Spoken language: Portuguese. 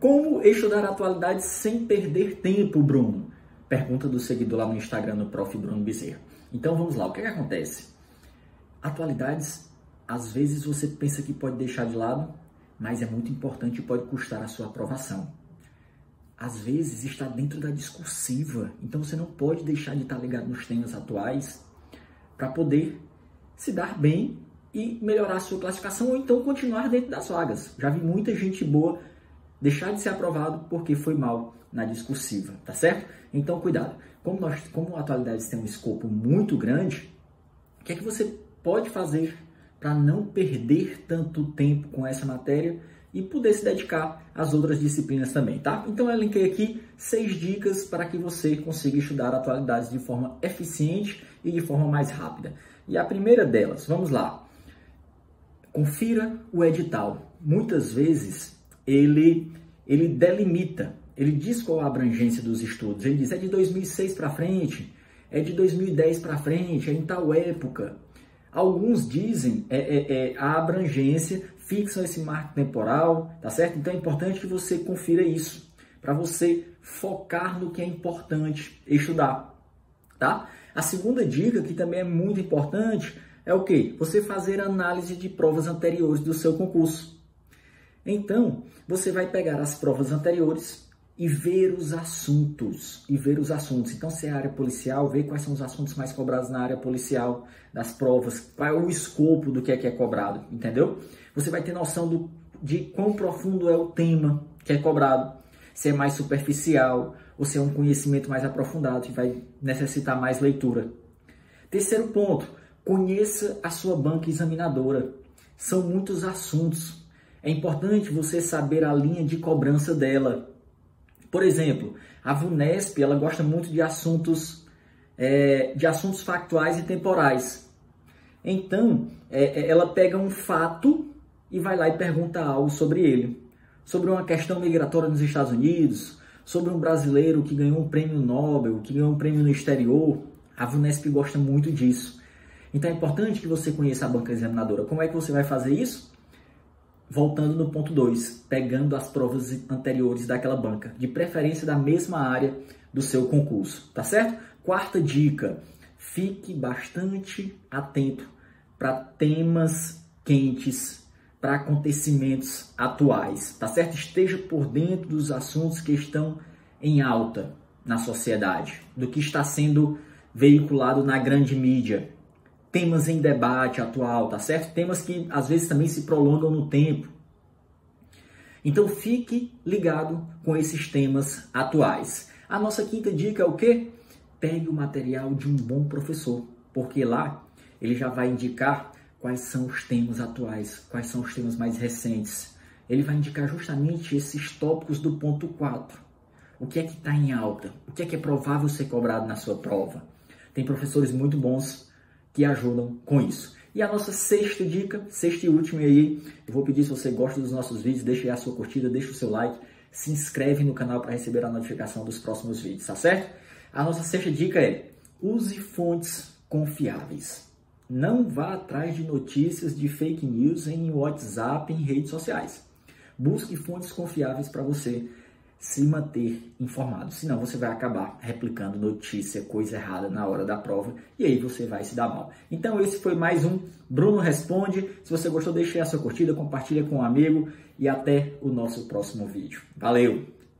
Como estudar atualidades sem perder tempo, Bruno? Pergunta do seguidor lá no Instagram, no Prof. Bruno Bezerra. Então vamos lá, o que, é que acontece? Atualidades, às vezes você pensa que pode deixar de lado, mas é muito importante e pode custar a sua aprovação. Às vezes está dentro da discursiva, então você não pode deixar de estar ligado nos temas atuais para poder se dar bem e melhorar a sua classificação ou então continuar dentro das vagas. Já vi muita gente boa deixar de ser aprovado porque foi mal na discursiva, tá certo? Então cuidado. Como nós, como atualidades tem um escopo muito grande, o que é que você pode fazer para não perder tanto tempo com essa matéria e poder se dedicar às outras disciplinas também, tá? Então eu linkei aqui seis dicas para que você consiga estudar atualidades de forma eficiente e de forma mais rápida. E a primeira delas, vamos lá. Confira o edital. Muitas vezes ele ele delimita, ele diz qual a abrangência dos estudos. Ele diz é de 2006 para frente, é de 2010 para frente, é em tal época. Alguns dizem é, é, é, a abrangência, fixam esse marco temporal, tá certo? Então é importante que você confira isso, para você focar no que é importante estudar, tá? A segunda dica, que também é muito importante, é o que? Você fazer análise de provas anteriores do seu concurso. Então, você vai pegar as provas anteriores e ver os assuntos, e ver os assuntos. Então, se é área policial, ver quais são os assuntos mais cobrados na área policial, das provas, qual é o escopo do que é que é cobrado, entendeu? Você vai ter noção do, de quão profundo é o tema que é cobrado, se é mais superficial, ou se é um conhecimento mais aprofundado, que vai necessitar mais leitura. Terceiro ponto, Conheça a sua banca examinadora. São muitos assuntos. É importante você saber a linha de cobrança dela. Por exemplo, a VUNESP ela gosta muito de assuntos, é, de assuntos factuais e temporais. Então, é, é, ela pega um fato e vai lá e pergunta algo sobre ele. Sobre uma questão migratória nos Estados Unidos, sobre um brasileiro que ganhou um prêmio Nobel, que ganhou um prêmio no exterior. A VUNESP gosta muito disso. Então é importante que você conheça a banca examinadora. Como é que você vai fazer isso? Voltando no ponto 2, pegando as provas anteriores daquela banca, de preferência da mesma área do seu concurso, tá certo? Quarta dica: fique bastante atento para temas quentes, para acontecimentos atuais, tá certo? Esteja por dentro dos assuntos que estão em alta na sociedade, do que está sendo veiculado na grande mídia, temas em debate atual, tá certo? Temas que às vezes também se prolongam no tempo. Então fique ligado com esses temas atuais. A nossa quinta dica é o quê? Pegue o material de um bom professor, porque lá ele já vai indicar quais são os temas atuais, quais são os temas mais recentes. Ele vai indicar justamente esses tópicos do ponto 4. O que é que está em alta? O que é que é provável ser cobrado na sua prova? Tem professores muito bons que ajudam com isso. E a nossa sexta dica, sexta e última aí, eu vou pedir se você gosta dos nossos vídeos, deixe aí a sua curtida, deixe o seu like, se inscreve no canal para receber a notificação dos próximos vídeos, tá certo? A nossa sexta dica é: use fontes confiáveis. Não vá atrás de notícias de fake news em WhatsApp, em redes sociais. Busque fontes confiáveis para você se manter informado. Senão você vai acabar replicando notícia, coisa errada na hora da prova e aí você vai se dar mal. Então esse foi mais um Bruno Responde. Se você gostou, deixe a sua curtida, compartilha com um amigo e até o nosso próximo vídeo. Valeu!